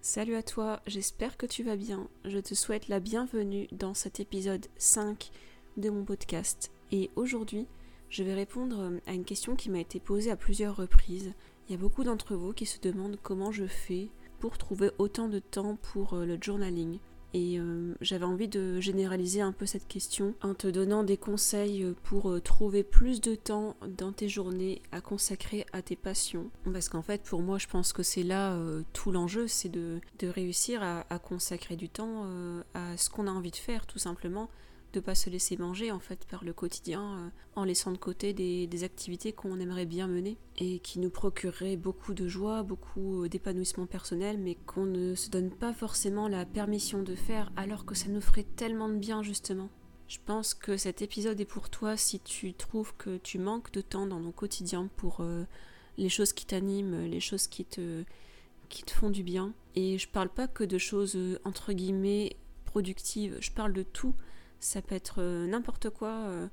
Salut à toi, j'espère que tu vas bien. Je te souhaite la bienvenue dans cet épisode 5 de mon podcast. Et aujourd'hui, je vais répondre à une question qui m'a été posée à plusieurs reprises. Il y a beaucoup d'entre vous qui se demandent comment je fais pour trouver autant de temps pour euh, le journaling. Et euh, j'avais envie de généraliser un peu cette question en te donnant des conseils pour euh, trouver plus de temps dans tes journées à consacrer à tes passions. Parce qu'en fait, pour moi, je pense que c'est là euh, tout l'enjeu, c'est de, réussir à, consacrer du temps à ce qu'on a envie de faire, tout simplement de pas se laisser manger en fait par le quotidien euh, en laissant de côté des, activités qu'on aimerait bien mener et qui nous procureraient beaucoup de joie, beaucoup euh, d'épanouissement personnel mais qu'on ne se donne pas forcément la permission de faire alors que ça nous ferait tellement de bien justement. Je pense que cet épisode est pour toi si tu trouves que tu manques de temps dans ton quotidien pour euh, les choses qui t'animent, les choses qui te, qui te font du bien. Et je parle pas que de choses entre guillemets productives, je parle de tout ça peut être euh, n'importe quoi. Euh,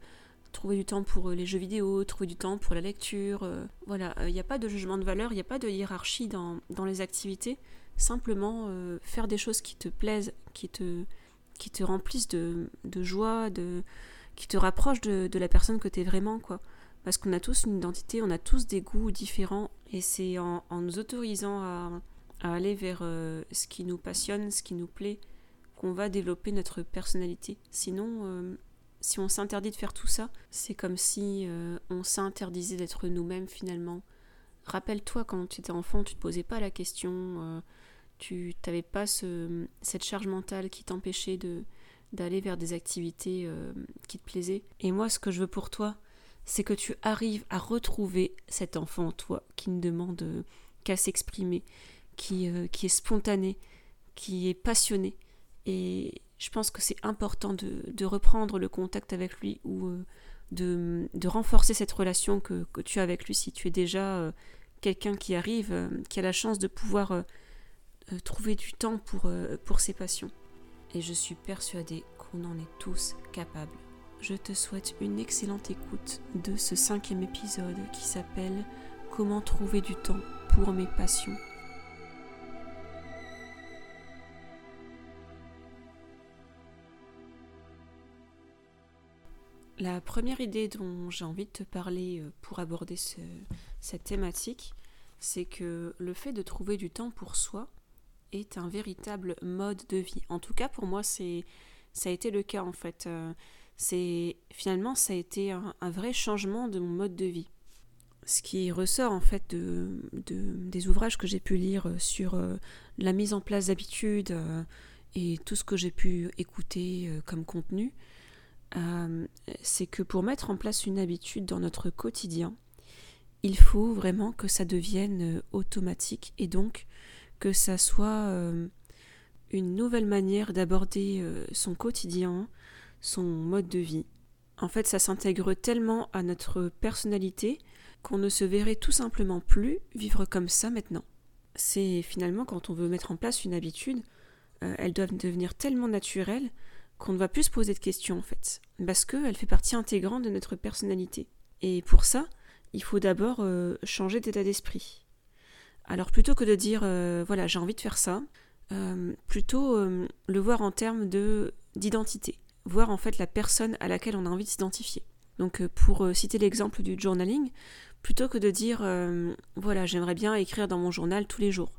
trouver du temps pour euh, les jeux vidéo, trouver du temps pour la lecture. voilà, il n'y a pas de jugement de valeur, il n'y a pas de hiérarchie dans, les activités. Simplement faire des choses qui te plaisent, qui te, qui te remplissent de, joie, de, qui te rapprochent de, la personne que tu es vraiment. quoi. Parce qu'on a tous une identité, on a tous des goûts différents. Et c'est en, nous autorisant à, à aller vers ce qui nous passionne, ce qui nous plaît, qu'on va développer notre personnalité. Sinon, euh, si on s'interdit de faire tout ça, c'est comme si euh, on s'interdisait d'être nous-mêmes finalement. Rappelle-toi quand tu étais enfant, tu te posais pas la question, euh, tu n'avais pas ce, cette charge mentale qui t'empêchait de d'aller vers des activités qui te plaisaient. Et moi, ce que je veux pour toi, c'est que tu arrives à retrouver cet enfant en toi qui ne demande qu'à s'exprimer, qui, qui est spontané, qui est passionné et je pense que c'est important de, reprendre le contact avec lui ou euh, de, renforcer cette relation que, tu as avec lui si tu es déjà euh, quelqu'un qui arrive, euh, qui a la chance de pouvoir trouver du temps pour, pour ses passions. Et je suis persuadée qu'on en est tous capables. Je te souhaite une excellente écoute de ce cinquième épisode qui s'appelle Comment trouver du temps pour mes passions. La première idée dont j'ai envie de te parler euh, pour aborder cette thématique, c'est que le fait de trouver du temps pour soi est un véritable mode de vie. En tout cas, pour moi, c'est ça a été le cas en fait. Euh, c'est finalement ça a été un, vrai changement de mon mode de vie. Ce qui ressort en fait de, des ouvrages que j'ai pu lire sur euh, la mise en place d'habitudes et tout ce que j'ai pu écouter comme contenu, euh, c'est que pour mettre en place une habitude dans notre quotidien, il faut vraiment que ça devienne euh, automatique et donc que ça soit euh, une nouvelle manière d'aborder son quotidien, son mode de vie. En fait, ça s'intègre tellement à notre personnalité qu'on ne se verrait tout simplement plus vivre comme ça maintenant. C'est finalement quand on veut mettre en place une habitude, elles doivent devenir tellement naturelles qu'on ne va plus se poser de questions en fait, parce qu'elle fait partie intégrante de notre personnalité. Et pour ça, il faut d'abord euh, changer d'état d'esprit. Alors plutôt que de dire euh, voilà j'ai envie de faire ça, euh, plutôt le voir en termes de d'identité, voir en fait la personne à laquelle on a envie de s'identifier. Donc pour citer l'exemple du journaling, plutôt que de dire voilà j'aimerais bien écrire dans mon journal tous les jours,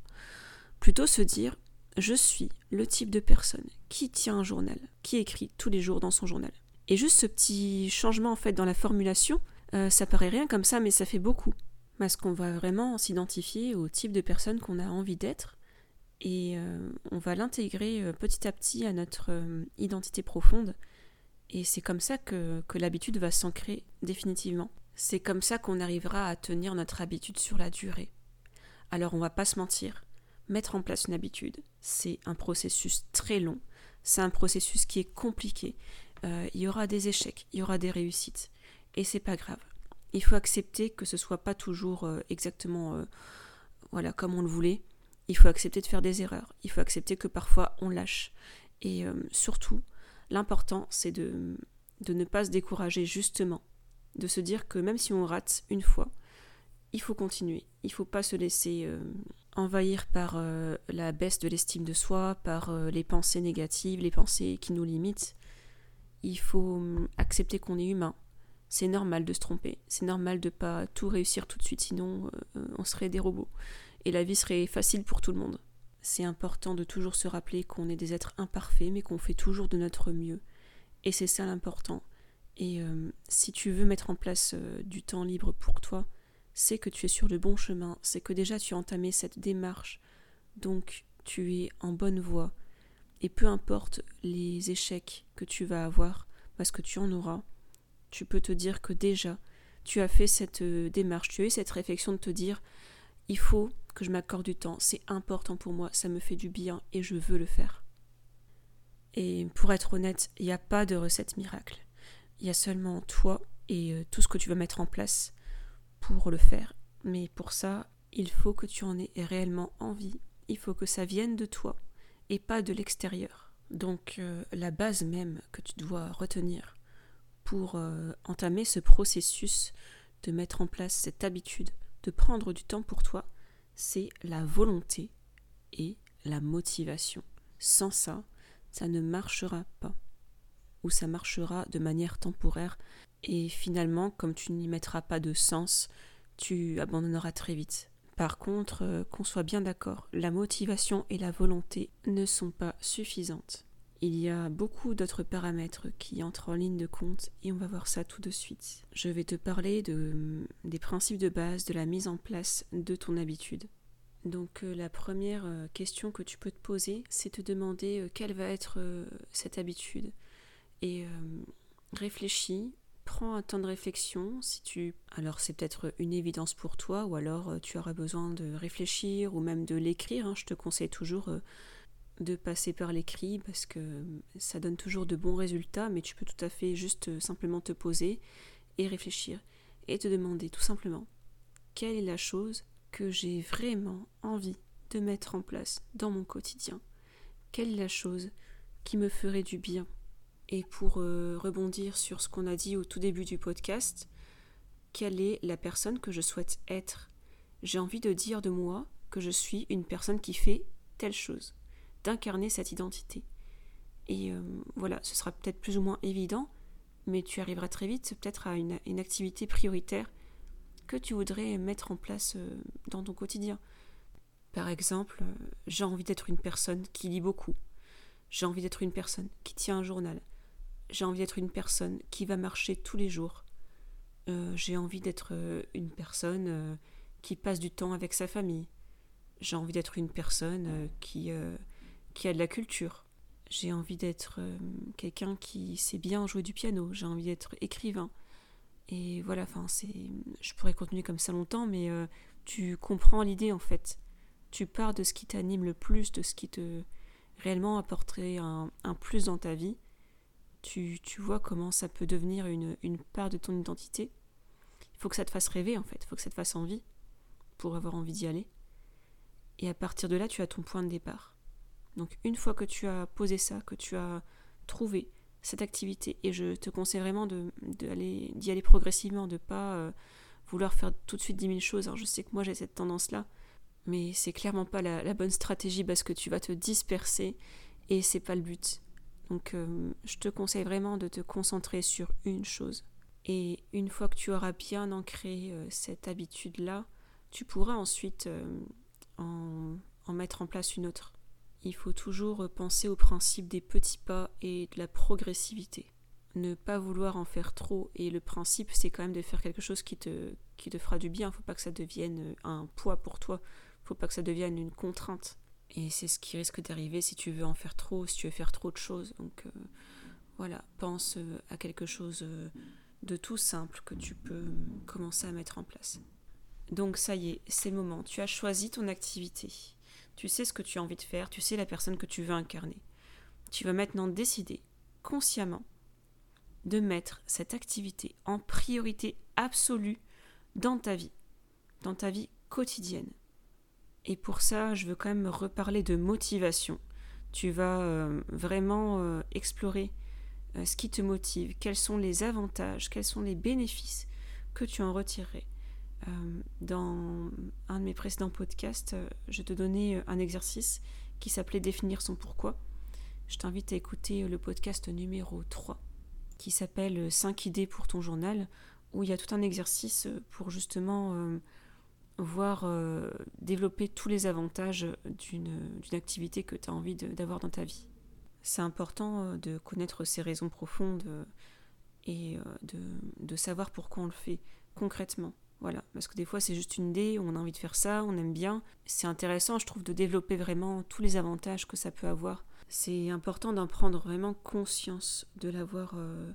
plutôt se dire je suis le type de personne qui tient un journal, qui écrit tous les jours dans son journal. Et juste ce petit changement en fait dans la formulation, euh, ça paraît rien comme ça, mais ça fait beaucoup. Parce qu'on va vraiment s'identifier au type de personne qu'on a envie d'être et euh, on va l'intégrer euh, petit à petit à notre identité profonde. Et c'est comme ça que, que l'habitude va s'ancrer définitivement. C'est comme ça qu'on arrivera à tenir notre habitude sur la durée. Alors on va pas se mentir, mettre en place une habitude, c'est un processus très long, c'est un processus qui est compliqué. Euh, il y aura des échecs, il y aura des réussites, et c'est pas grave. Il faut accepter que ce soit pas toujours euh, exactement euh, voilà comme on le voulait. Il faut accepter de faire des erreurs. Il faut accepter que parfois on lâche. Et surtout, l'important c'est de, de ne pas se décourager justement, de se dire que même si on rate une fois, il faut continuer. Il faut pas se laisser envahir par euh, la baisse de l'estime de soi, par euh, les pensées négatives, les pensées qui nous limitent. Il faut hum, accepter qu'on est humain. C'est normal de se tromper, c'est normal de pas tout réussir tout de suite, sinon euh, on serait des robots. Et la vie serait facile pour tout le monde. C'est important de toujours se rappeler qu'on est des êtres imparfaits, mais qu'on fait toujours de notre mieux. Et c'est ça l'important. Et si tu veux mettre en place du temps libre pour toi, c'est que tu es sur le bon chemin, c'est que déjà tu as entamé cette démarche, donc tu es en bonne voie. Et peu importe les échecs que tu vas avoir, parce que tu en auras, tu peux te dire que déjà tu as fait cette euh, démarche, tu as eu cette réflexion de te dire il faut que je m'accorde du temps, c'est important pour moi, ça me fait du bien et je veux le faire. Et pour être honnête, il n'y a pas de recette miracle. Il y a seulement toi et euh, tout ce que tu vas mettre en place pour le faire. Mais pour ça, il faut que tu en aies réellement envie. Il faut que ça vienne de toi et pas de l'extérieur. Donc euh, la base même que tu dois retenir pour euh, entamer ce processus de mettre en place cette habitude, de prendre du temps pour toi, c'est la volonté et la motivation. Sans ça, ça ne marchera pas. Ou ça marchera de manière temporaire et finalement, comme tu n'y mettras pas de sens, tu abandonneras très vite. Par contre, euh, qu'on soit bien d'accord, la motivation et la volonté ne sont pas suffisantes. Il y a beaucoup d'autres paramètres qui entrent en ligne de compte et on va voir ça tout de suite. Je vais te parler de, des principes de base de la mise en place de ton habitude. Donc euh, la première euh, question que tu peux te poser, c'est te demander quelle va être cette habitude. Et réfléchis prends un temps de réflexion. Si tu, alors c'est peut-être une évidence pour toi, ou alors euh, tu auras besoin de réfléchir ou même de l'écrire. Hein. Je te conseille toujours euh, de passer par l'écrit parce que euh, ça donne toujours de bons résultats, mais tu peux tout à fait juste simplement te poser et réfléchir et te demander tout simplement quelle est la chose que j'ai vraiment envie de mettre en place dans mon quotidien? Quelle est la chose qui me ferait du bien? Et pour euh, rebondir sur ce qu'on a dit au tout début du podcast, quelle est la personne que je souhaite être? J'ai envie de dire de moi que je suis une personne qui fait telle chose, d'incarner cette identité. Et euh, voilà, ce sera peut-être plus ou moins évident, mais tu arriveras très vite peut-être à une, activité prioritaire que tu voudrais mettre en place euh, dans ton quotidien. Par exemple, j'ai envie d'être une personne qui lit beaucoup. J'ai envie d'être une personne qui tient un journal j'ai envie d'être une personne qui va marcher tous les jours. Euh, j'ai envie d'être euh, une personne euh, qui passe du temps avec sa famille. J'ai envie d'être une personne qui, qui a de la culture. J'ai envie d'être quelqu'un qui sait bien jouer du piano. J'ai envie d'être écrivain. Et voilà, enfin, c'est, je pourrais continuer comme ça longtemps, mais tu comprends l'idée en fait. Tu pars de ce qui t'anime le plus, de ce qui te réellement apporterait un, un plus dans ta vie tu, vois comment ça peut devenir une, part de ton identité. Il faut que ça te fasse rêver en fait, il faut que ça te fasse envie pour avoir envie d'y aller. Et à partir de là, tu as ton point de départ. Donc une fois que tu as posé ça, que tu as trouvé cette activité, et je te conseille vraiment d'y aller progressivement, de ne pas euh, vouloir faire tout de suite 10 000 choses. Alors je sais que moi j'ai cette tendance-là, mais c'est clairement pas la, la, bonne stratégie parce que tu vas te disperser et c'est pas le but. Donc euh, je te conseille vraiment de te concentrer sur une chose. Et une fois que tu auras bien ancré euh, cette habitude-là, tu pourras ensuite euh, en, mettre en place une autre. Il faut toujours penser au principe des petits pas et de la progressivité. Ne pas vouloir en faire trop. Et le principe, c'est quand même de faire quelque chose qui te, qui te fera du bien. Il ne faut pas que ça devienne un poids pour toi. Il ne faut pas que ça devienne une contrainte. Et c'est ce qui risque d'arriver si tu veux en faire trop, si tu veux faire trop de choses. Donc euh, voilà, pense euh, à quelque chose euh, de tout simple que tu peux commencer à mettre en place. Donc ça y est, c'est le moment. Tu as choisi ton activité. Tu sais ce que tu as envie de faire, tu sais la personne que tu veux incarner. Tu vas maintenant décider consciemment de mettre cette activité en priorité absolue dans ta vie, dans ta vie quotidienne. Et pour ça, je veux quand même reparler de motivation. Tu vas euh, vraiment euh, explorer euh, ce qui te motive, quels sont les avantages, quels sont les bénéfices que tu en retirerais. dans un de mes précédents podcasts, je te donnais un exercice qui s'appelait définir son pourquoi. Je t'invite à écouter le podcast numéro 3 qui s'appelle 5 idées pour ton journal où il y a tout un exercice pour justement voir développer tous les avantages d'une activité que tu as envie d'avoir dans ta vie. C'est important de connaître ses raisons profondes et de, de savoir pourquoi on le fait concrètement. Voilà, parce que des fois c'est juste une idée, on a envie de faire ça, on aime bien. C'est intéressant, je trouve, de développer vraiment tous les avantages que ça peut avoir. C'est important d'en prendre vraiment conscience, de l'avoir euh,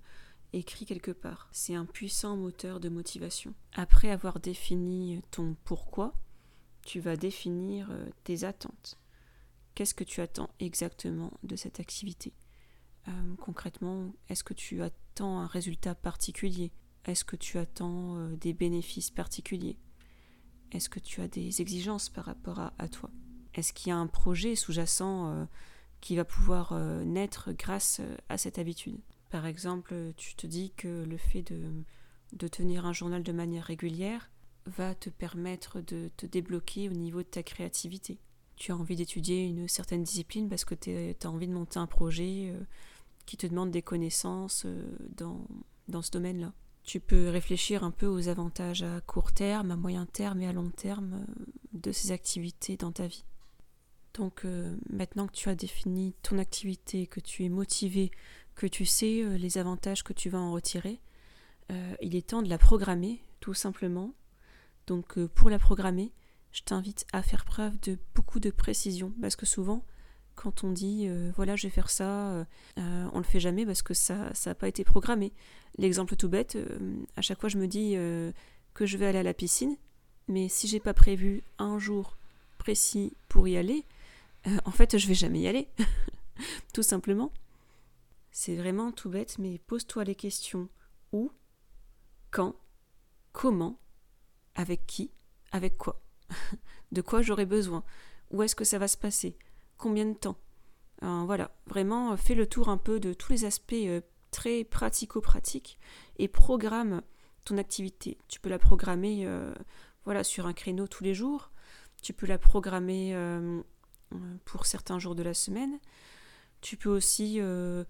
écrit quelque part. C'est un puissant moteur de motivation. Après avoir défini ton pourquoi, tu vas définir euh, tes attentes. Qu'est-ce que tu attends exactement de cette activité? Euh, Concrètement, est-ce que tu attends un résultat particulier? Est-ce que tu attends euh, des bénéfices particuliers? Est-ce que tu as des exigences par rapport à, toi? Est-ce qu'il y a un projet sous-jacent qui va pouvoir naître grâce à cette habitude? Par exemple, tu te dis que le fait de, tenir un journal de manière régulière va te permettre de te débloquer au niveau de ta créativité. Tu as envie d'étudier une certaine discipline parce que tu as envie de monter un projet qui te demande des connaissances dans, dans ce domaine-là. Tu peux réfléchir un peu aux avantages à court terme, à moyen terme et à long terme euh, de ces activités dans ta vie. Donc euh, maintenant que tu as défini ton activité, que tu es motivé, que tu sais euh, les avantages que tu vas en retirer, il est temps de la programmer, tout simplement. Donc pour la programmer, je t'invite à faire preuve de beaucoup de précision, parce que souvent, quand on dit voilà je vais faire ça, on le fait jamais parce que ça n'a pas été programmé. L'exemple tout bête, euh, à chaque fois je me dis euh, que je vais aller à la piscine, mais si j'ai pas prévu un jour précis pour y aller, euh, en fait je vais jamais y aller. tout simplement. C'est vraiment tout bête, mais pose-toi les questions où, quand, comment, avec qui, avec quoi, de quoi j'aurai besoin, où est-ce que ça va se passer, combien de temps? voilà, vraiment fais le tour un peu de tous les aspects très pratico-pratique et programme ton activité. Tu peux la programmer euh, voilà, sur un créneau tous les jours. Tu peux la programmer euh, pour certains jours de la semaine. Tu peux aussi euh,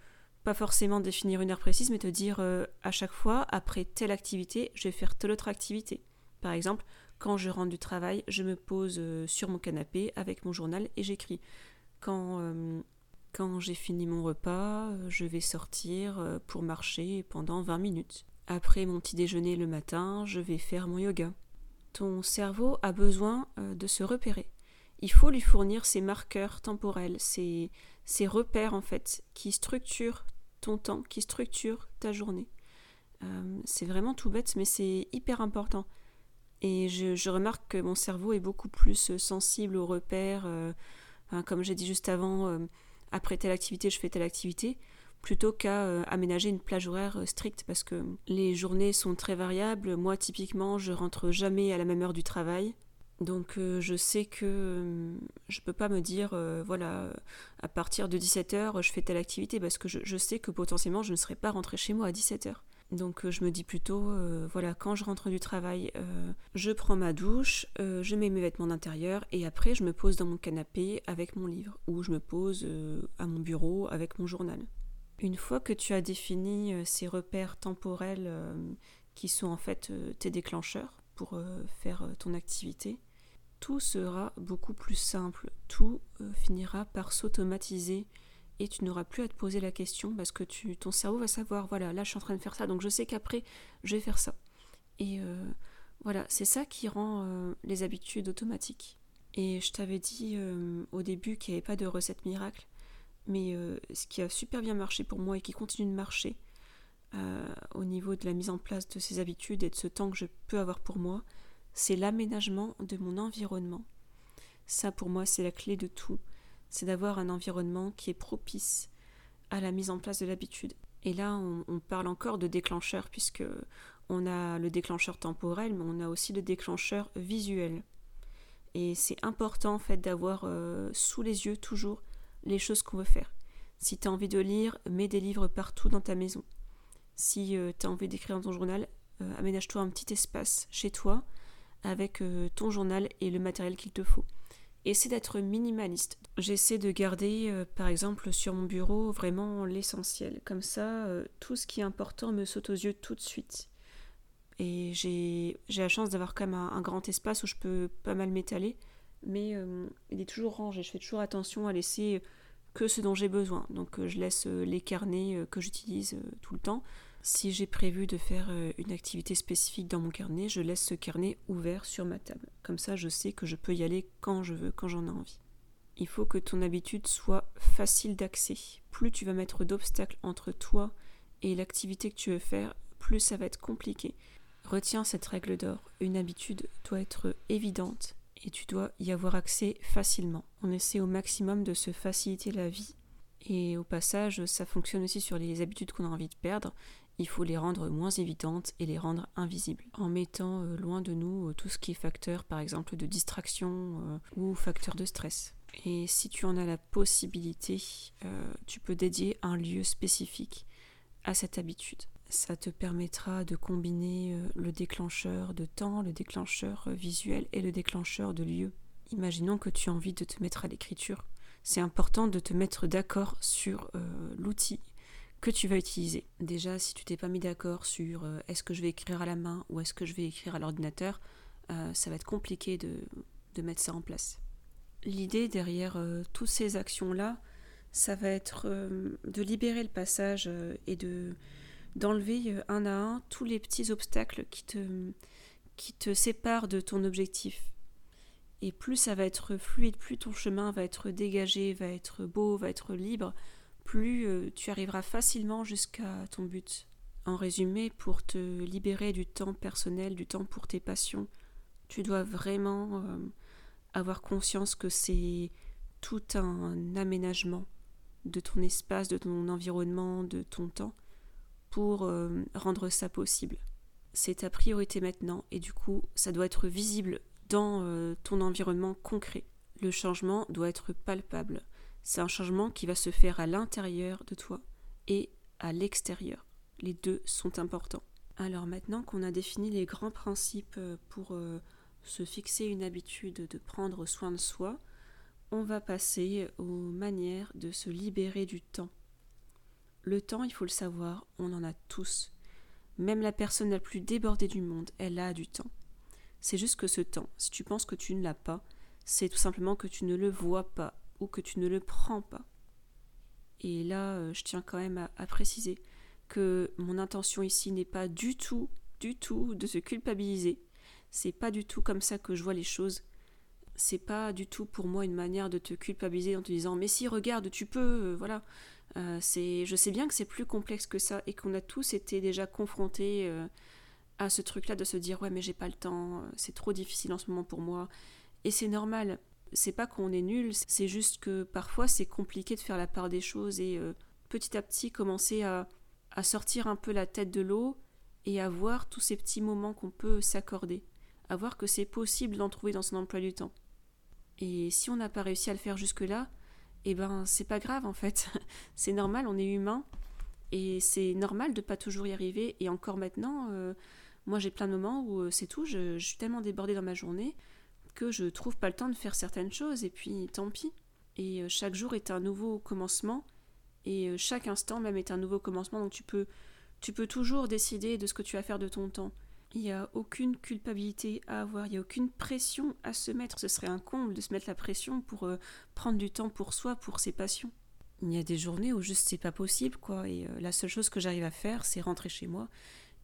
pas forcément définir une heure précise, mais te dire à chaque fois, après telle activité, je vais faire telle autre activité. Par exemple, quand je rentre du travail, je me pose sur mon canapé avec mon journal et j'écris. Quand quand j'ai fini mon repas, euh, je vais sortir euh, pour marcher pendant 20 minutes. Après mon petit déjeuner le matin, je vais faire mon yoga. Ton cerveau a besoin euh, de se repérer. Il faut lui fournir ses marqueurs temporels, ses, repères en fait, qui structurent ton temps, qui structurent ta journée. c'est vraiment tout bête, mais c'est hyper important. Et je, remarque que mon cerveau est beaucoup plus sensible aux repères. comme j'ai dit juste avant, après telle activité, je fais telle activité, plutôt qu'à euh, aménager une plage horaire euh, stricte parce que les journées sont très variables. Moi, typiquement, je rentre jamais à la même heure du travail. Donc euh, je sais que je peux pas me dire voilà à partir de 17h je fais telle activité parce que je, sais que potentiellement je ne serai pas rentré chez moi à 17h. Donc je me dis plutôt, voilà, quand je rentre du travail, je prends ma douche, je mets mes vêtements d'intérieur et après je me pose dans mon canapé avec mon livre ou je me pose à mon bureau avec mon journal. Une fois que tu as défini ces repères temporels qui sont en fait tes déclencheurs pour faire ton activité, tout sera beaucoup plus simple, tout finira par s'automatiser et tu n'auras plus à te poser la question parce que ton cerveau va savoir, voilà, là je suis en train de faire ça, donc je sais qu'après je vais faire ça. Et euh, voilà, c'est ça qui rend euh, les habitudes automatiques. Et je t'avais dit euh, au début qu'il n'y avait pas de recette miracle, mais ce qui a super bien marché pour moi et qui continue de marcher au niveau de la mise en place de ces habitudes et de ce temps que je peux avoir pour moi, c'est l'aménagement de mon environnement. Ça pour moi c'est la clé de tout c'est d'avoir un environnement qui est propice à la mise en place de l'habitude. Et là, on, parle encore de déclencheur, puisque on a le déclencheur temporel, mais on a aussi le déclencheur visuel. Et c'est important en fait d'avoir euh, sous les yeux toujours les choses qu'on veut faire. Si tu as envie de lire, mets des livres partout dans ta maison. Si euh, tu as envie d'écrire dans ton journal, euh, aménage-toi un petit espace chez toi avec ton journal et le matériel qu'il te faut. Essaie d'être minimaliste. J'essaie de garder, par exemple, sur mon bureau vraiment l'essentiel. Comme ça, tout ce qui est important me saute aux yeux tout de suite. Et j'ai la chance d'avoir quand même un, grand espace où je peux pas mal m'étaler. Mais il est toujours rangé. Je fais toujours attention à laisser que ce dont j'ai besoin. Donc euh, je laisse euh, les carnets euh, que j'utilise tout le temps. Si j'ai prévu de faire une activité spécifique dans mon carnet, je laisse ce carnet ouvert sur ma table. Comme ça, je sais que je peux y aller quand je veux, quand j'en ai envie. Il faut que ton habitude soit facile d'accès. Plus tu vas mettre d'obstacles entre toi et l'activité que tu veux faire, plus ça va être compliqué. Retiens cette règle d'or. Une habitude doit être évidente et tu dois y avoir accès facilement. On essaie au maximum de se faciliter la vie. Et au passage, ça fonctionne aussi sur les habitudes qu'on a envie de perdre. Il faut les rendre moins évidentes et les rendre invisibles, en mettant euh, loin de nous euh, tout ce qui est facteur, par exemple, de distraction euh, ou facteur de stress. Et si tu en as la possibilité, tu peux dédier un lieu spécifique à cette habitude. Ça te permettra de combiner le déclencheur de temps, le déclencheur visuel et le déclencheur de lieu. Imaginons que tu as envie de te mettre à l'écriture. C'est important de te mettre d'accord sur l'outil que tu vas utiliser. Déjà, si tu t'es pas mis d'accord sur est-ce que je vais écrire à la main ou est-ce que je vais écrire à l'ordinateur, ça va être compliqué de, de, mettre ça en place. L'idée derrière toutes ces actions-là, ça va être de libérer le passage et de d'enlever euh, un à un tous les petits obstacles qui te, qui te séparent de ton objectif. Et plus ça va être fluide, plus ton chemin va être dégagé, va être beau, va être libre, plus euh, tu arriveras facilement jusqu'à ton but. En résumé, pour te libérer du temps personnel, du temps pour tes passions, tu dois vraiment euh, avoir conscience que c'est tout un aménagement de ton espace, de ton environnement, de ton temps, pour euh, rendre ça possible. C'est ta priorité maintenant et du coup ça doit être visible dans ton environnement concret. Le changement doit être palpable. C'est un changement qui va se faire à l'intérieur de toi et à l'extérieur. Les deux sont importants. Alors maintenant qu'on a défini les grands principes euh, pour se fixer une habitude de prendre soin de soi, on va passer aux manières de se libérer du temps. Le temps, il faut le savoir, on en a tous. Même la personne la plus débordée du monde, elle a du temps. C'est juste que ce temps, si tu penses que tu ne l'as pas, c'est tout simplement que tu ne le vois pas ou que tu ne le prends pas. Et là, euh, je tiens quand même à, préciser que mon intention ici n'est pas du tout, du tout de se culpabiliser. C'est pas du tout comme ça que je vois les choses. C'est pas du tout pour moi une manière de te culpabiliser en te disant mais si regarde tu peux euh, voilà euh, je sais bien que c'est plus complexe que ça et qu'on a tous été déjà confrontés à ce truc-là de se dire ouais mais j'ai pas le temps, c'est trop difficile en ce moment pour moi. Et c'est normal. C'est pas qu'on est nul, c'est juste que parfois c'est compliqué de faire la part des choses et petit à petit commencer à, sortir un peu la tête de l'eau et à voir tous ces petits moments qu'on peut s'accorder, à voir que c'est possible d'en trouver dans son emploi du temps. Et si on n'a pas réussi à le faire jusque-là, eh ben c'est pas grave en fait. c'est normal, on est humain et c'est normal de pas toujours y arriver. Et encore maintenant, euh, moi j'ai plein de moments où euh, c'est tout, je, suis tellement débordée dans ma journée que je trouve pas le temps de faire certaines choses et puis tant pis. Et euh, chaque jour est un nouveau commencement et chaque instant même est un nouveau commencement donc tu peux tu peux toujours décider de ce que tu vas faire de ton temps. Il n'y a aucune culpabilité à avoir, il n'y a aucune pression à se mettre. Ce serait un comble de se mettre la pression pour euh, prendre du temps pour soi, pour ses passions. Il y a des journées où juste c'est pas possible, quoi. Et euh, la seule chose que j'arrive à faire, c'est rentrer chez moi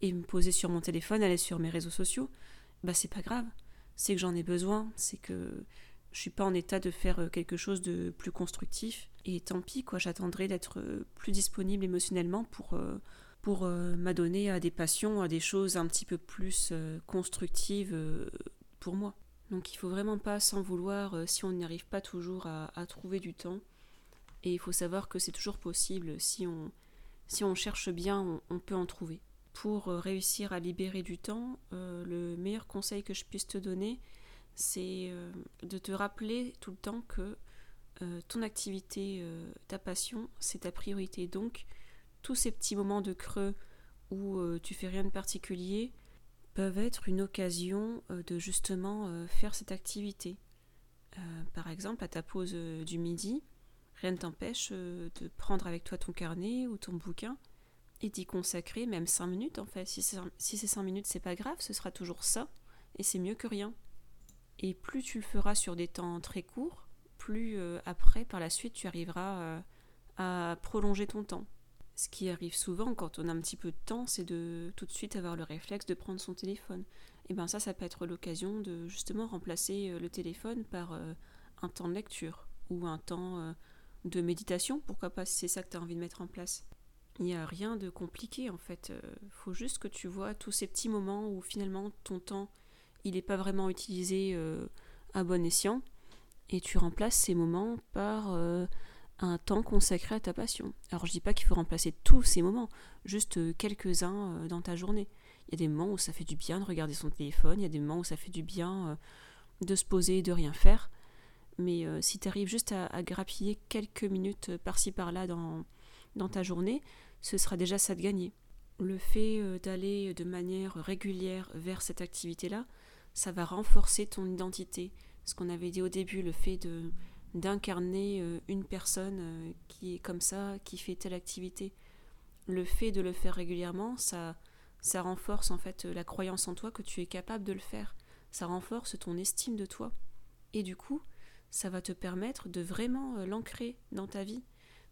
et me poser sur mon téléphone, aller sur mes réseaux sociaux. Bah c'est pas grave. C'est que j'en ai besoin, c'est que je suis pas en état de faire euh, quelque chose de plus constructif. Et tant pis, quoi. J'attendrai d'être plus disponible émotionnellement pour pour euh, m'adonner à des passions, à des choses un petit peu plus euh, constructives euh, pour moi. Donc il faut vraiment pas s'en vouloir si on n'y arrive pas toujours à, trouver du temps. Et il faut savoir que c'est toujours possible, si on, si on cherche bien, on, peut en trouver. Pour réussir à libérer du temps, le meilleur conseil que je puisse te donner, c'est de te rappeler tout le temps que ton activité, ta passion, c'est ta priorité. Donc tous ces petits moments de creux où euh, tu fais rien de particulier peuvent être une occasion euh, de justement euh, faire cette activité. Euh, par exemple, à ta pause du midi, rien ne t'empêche de prendre avec toi ton carnet ou ton bouquin et d'y consacrer même 5 minutes en fait. Si c'est 5 minutes, c'est pas grave, ce sera toujours ça et c'est mieux que rien. Et plus tu le feras sur des temps très courts, plus après, par la suite, tu arriveras à prolonger ton temps. Ce qui arrive souvent quand on a un petit peu de temps, c'est de tout de suite avoir le réflexe de prendre son téléphone. Et bien ça, ça peut être l'occasion de justement remplacer euh, le téléphone par euh, un temps de lecture ou un temps euh, de méditation, pourquoi pas si c'est ça que tu as envie de mettre en place. Il n'y a rien de compliqué en fait. Il faut juste que tu vois tous ces petits moments où finalement ton temps, il n'est pas vraiment utilisé à bon escient et tu remplaces ces moments par un temps consacré à ta passion. Alors je dis pas qu'il faut remplacer tous ces moments, juste euh, quelques-uns euh, dans ta journée. Il y a des moments où ça fait du bien de regarder son téléphone, il y a des moments où ça fait du bien euh, de se poser et de rien faire. Mais si tu arrives juste à, grappiller quelques minutes par-ci par-là dans ta journée, ce sera déjà ça de gagner. Le fait d'aller de manière régulière vers cette activité-là, ça va renforcer ton identité. Ce qu'on avait dit au début, le fait de d'incarner euh, une personne euh, qui est comme ça, qui fait telle activité. Le fait de le faire régulièrement, ça, ça renforce en fait la croyance en toi que tu es capable de le faire. Ça renforce ton estime de toi. Et du coup, ça va te permettre de vraiment euh, l'ancrer dans ta vie,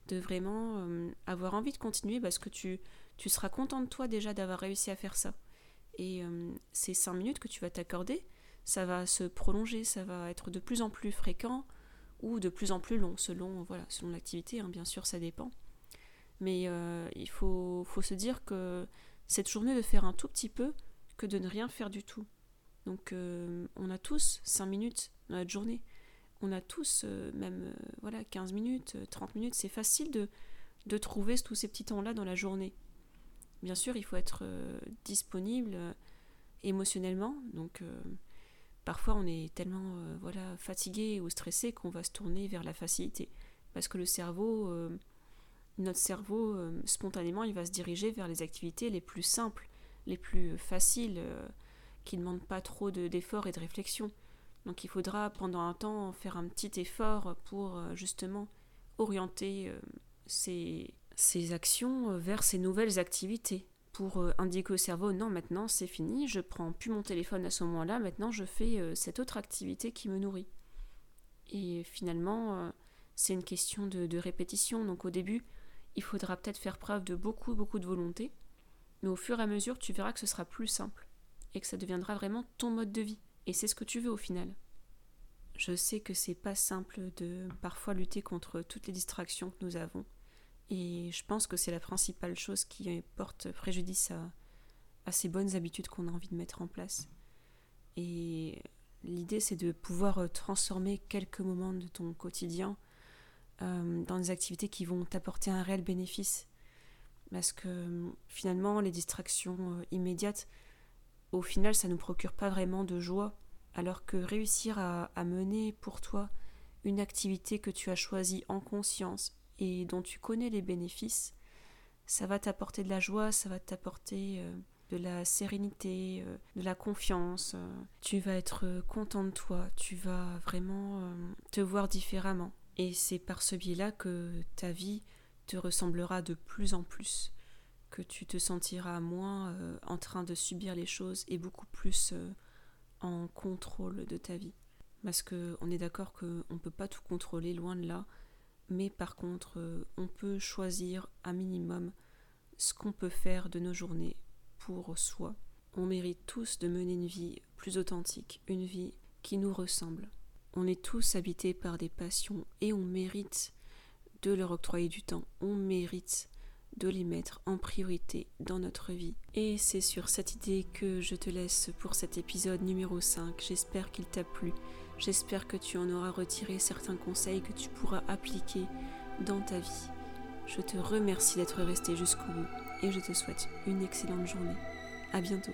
de vraiment avoir envie de continuer parce que tu, seras content de toi déjà d'avoir réussi à faire ça. Et ces cinq minutes que tu vas t'accorder, ça va se prolonger, ça va être de plus en plus fréquent, ou de plus en plus long, selon voilà, selon l'activité, hein, bien sûr, ça dépend. Mais euh, il faut, se dire que cette journée de faire un tout petit peu que de ne rien faire du tout. Donc euh, on a tous 5 minutes dans notre journée. On a tous euh, même voilà 15 minutes, 30 minutes. C'est facile de, trouver tous ces petits temps-là dans la journée. Bien sûr, il faut être disponible émotionnellement. Donc Parfois, on est tellement euh, voilà, fatigué ou stressé qu'on va se tourner vers la facilité. Parce que le cerveau, euh, notre cerveau, euh, spontanément, il va se diriger vers les activités les plus simples, les plus faciles, qui ne demandent pas trop d'efforts et de réflexion. Donc il faudra pendant un temps faire un petit effort pour justement orienter ces actions vers ces nouvelles activités pour euh, indiquer au cerveau non maintenant c'est fini, je prends plus mon téléphone à ce moment-là, maintenant je fais euh, cette autre activité qui me nourrit. Et finalement, euh, c'est une question de, répétition. Donc au début, il faudra peut-être faire preuve de beaucoup, beaucoup de volonté. Mais au fur et à mesure, tu verras que ce sera plus simple. Et que ça deviendra vraiment ton mode de vie. Et c'est ce que tu veux au final. Je sais que c'est pas simple de parfois lutter contre toutes les distractions que nous avons. Et je pense que c'est la principale chose qui porte préjudice à, ces bonnes habitudes qu'on a envie de mettre en place. Et l'idée, c'est de pouvoir transformer quelques moments de ton quotidien euh, dans des activités qui vont t'apporter un réel bénéfice. Parce que finalement, les distractions euh, immédiates, au final, ça ne nous procure pas vraiment de joie. Alors que réussir à mener pour toi une activité que tu as choisie en conscience et dont tu connais les bénéfices, ça va t'apporter de la joie, ça va t'apporter euh, de la sérénité, euh, de la confiance. Euh. tu vas être content de toi, tu vas vraiment te voir différemment. Et c'est par ce biais-là que ta vie te ressemblera de plus en plus, que tu te sentiras moins en train de subir les choses et beaucoup plus en contrôle de ta vie. Parce qu'on est d'accord qu'on ne peut pas tout contrôler, loin de là mais par contre, euh, on peut choisir un minimum ce qu'on peut faire de nos journées pour soi. On mérite tous de mener une vie plus authentique, une vie qui nous ressemble. On est tous habités par des passions et on mérite de leur octroyer du temps. On mérite de les mettre en priorité dans notre vie. Et c'est sur cette idée que je te laisse pour cet épisode numéro 5. J'espère qu'il t'a plu. J'espère que tu en auras retiré certains conseils que tu pourras appliquer dans ta vie. Je te remercie d'être resté jusqu'au bout et je te souhaite une excellente journée. À bientôt.